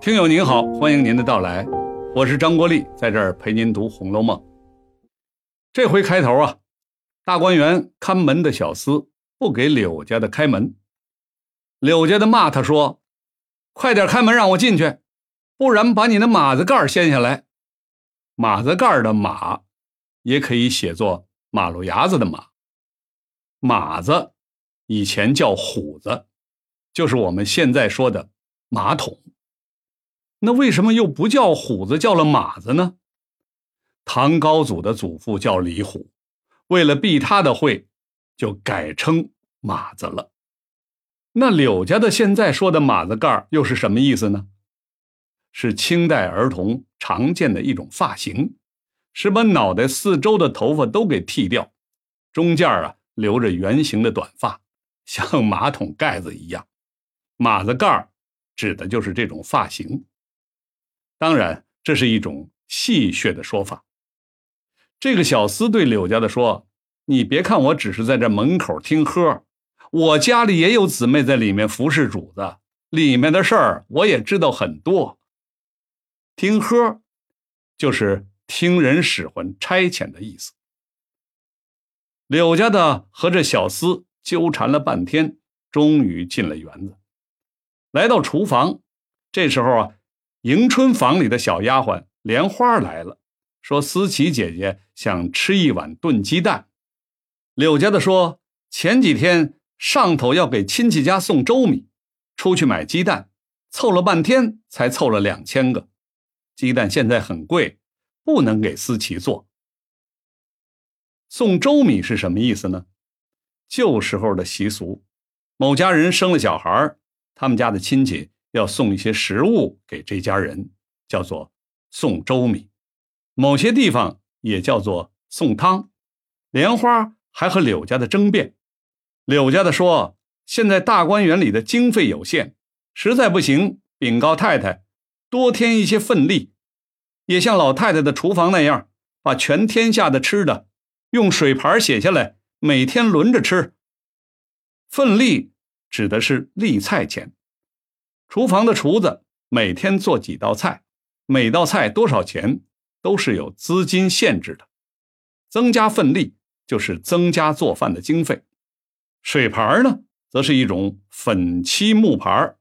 听友您好，欢迎您的到来，我是张国立，在这儿陪您读《红楼梦》。这回开头啊，大观园看门的小厮不给柳家的开门，柳家的骂他说：“快点开门让我进去，不然把你的马子盖掀下来。”马子盖的马，也可以写作马路牙子的马。马子以前叫虎子，就是我们现在说的马桶。那为什么又不叫虎子，叫了马子呢？唐高祖的祖父叫李虎，为了避他的讳，就改称马子了。那柳家的现在说的马子盖又是什么意思呢？是清代儿童常见的一种发型，是把脑袋四周的头发都给剃掉，中间啊留着圆形的短发，像马桶盖子一样。马子盖指的就是这种发型。当然，这是一种戏谑的说法。这个小厮对柳家的说：“你别看我只是在这门口听喝，我家里也有姊妹在里面服侍主子，里面的事儿我也知道很多。听喝，就是听人使唤、差遣的意思。”柳家的和这小厮纠缠了半天，终于进了园子，来到厨房。这时候啊。迎春房里的小丫鬟莲花来了，说：“思琪姐姐想吃一碗炖鸡蛋。”柳家的说：“前几天上头要给亲戚家送粥米，出去买鸡蛋，凑了半天才凑了两千个。鸡蛋现在很贵，不能给思琪做。送粥米是什么意思呢？旧时候的习俗，某家人生了小孩，他们家的亲戚。”要送一些食物给这家人，叫做送粥米；某些地方也叫做送汤。莲花还和柳家的争辩，柳家的说：“现在大观园里的经费有限，实在不行，禀告太太多添一些份例，也像老太太的厨房那样，把全天下的吃的用水牌写下来，每天轮着吃。份例指的是例菜钱。”厨房的厨子每天做几道菜，每道菜多少钱，都是有资金限制的。增加份例就是增加做饭的经费。水盘呢，则是一种粉漆木盘，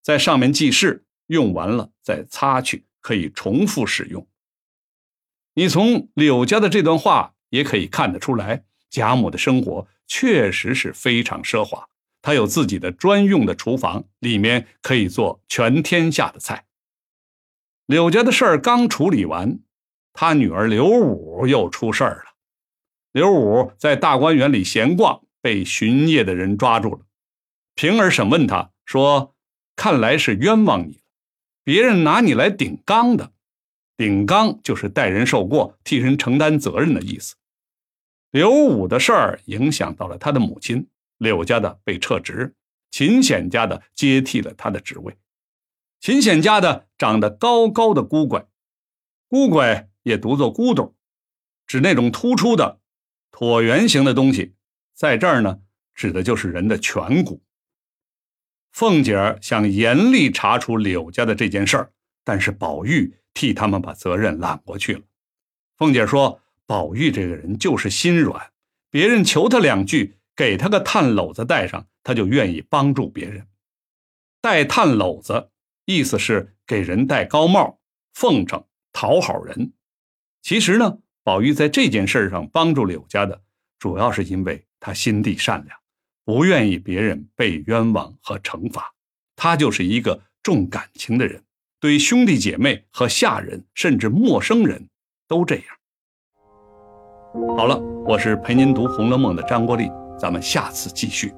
在上面记事，用完了再擦去，可以重复使用。你从柳家的这段话也可以看得出来，贾母的生活确实是非常奢华。他有自己的专用的厨房，里面可以做全天下的菜。柳家的事儿刚处理完，他女儿刘武又出事儿了。刘武在大观园里闲逛，被巡夜的人抓住了。平儿审问他说：“看来是冤枉你了，别人拿你来顶缸的。顶缸就是代人受过，替人承担责任的意思。”刘武的事儿影响到了他的母亲。柳家的被撤职，秦显家的接替了他的职位。秦显家的长得高高的孤拐，孤拐也读作孤董，指那种突出的椭圆形的东西。在这儿呢，指的就是人的颧骨。凤姐儿想严厉查处柳家的这件事儿，但是宝玉替他们把责任揽过去了。凤姐说：“宝玉这个人就是心软，别人求他两句。”给他个炭篓子戴上，他就愿意帮助别人。戴炭篓子，意思是给人戴高帽，奉承讨好人。其实呢，宝玉在这件事上帮助柳家的，主要是因为他心地善良，不愿意别人被冤枉和惩罚。他就是一个重感情的人，对兄弟姐妹和下人，甚至陌生人都这样。好了，我是陪您读《红楼梦》的张国立。咱们下次继续。